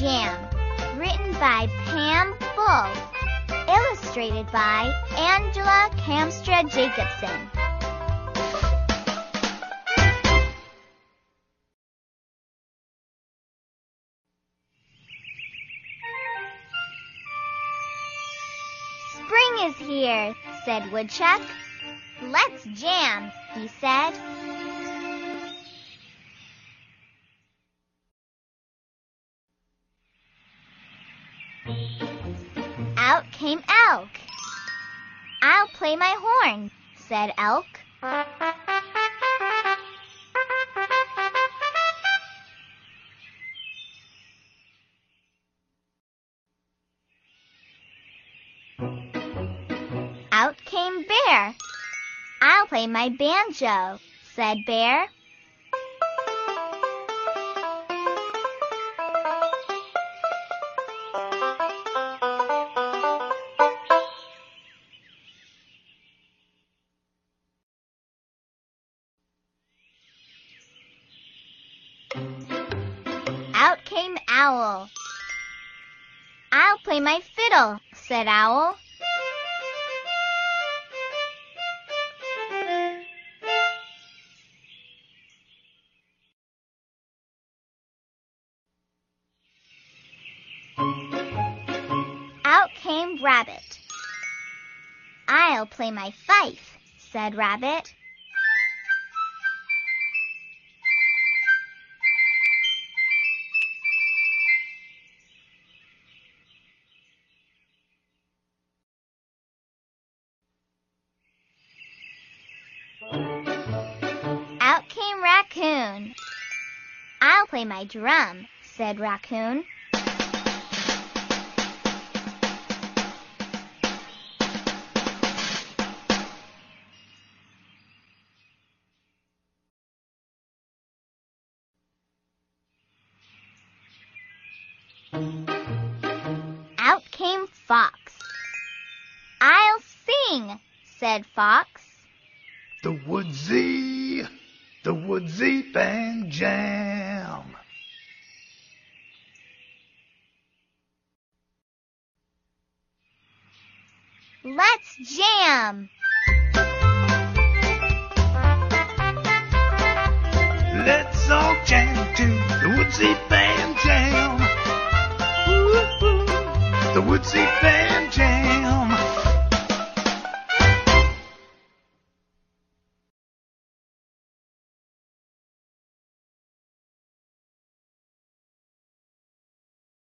Jam, written by Pam Bull, illustrated by Angela Kamstra Jacobson. Spring is here, said Woodchuck. Let's jam, he said. Out came Elk. I'll play my horn, said Elk. Out came Bear. I'll play my banjo, said Bear. Out came Owl. I'll play my fiddle, said Owl. Out came Rabbit. I'll play my fife, said Rabbit. Raccoon. I'll play my drum, said Raccoon. Out came Fox. I'll sing, said Fox. The Woodsy, the Woodsy Band Jam. Let's jam. Let's all jam to the Woodsy Band Jam. Woo-hoo. The Woodsy Band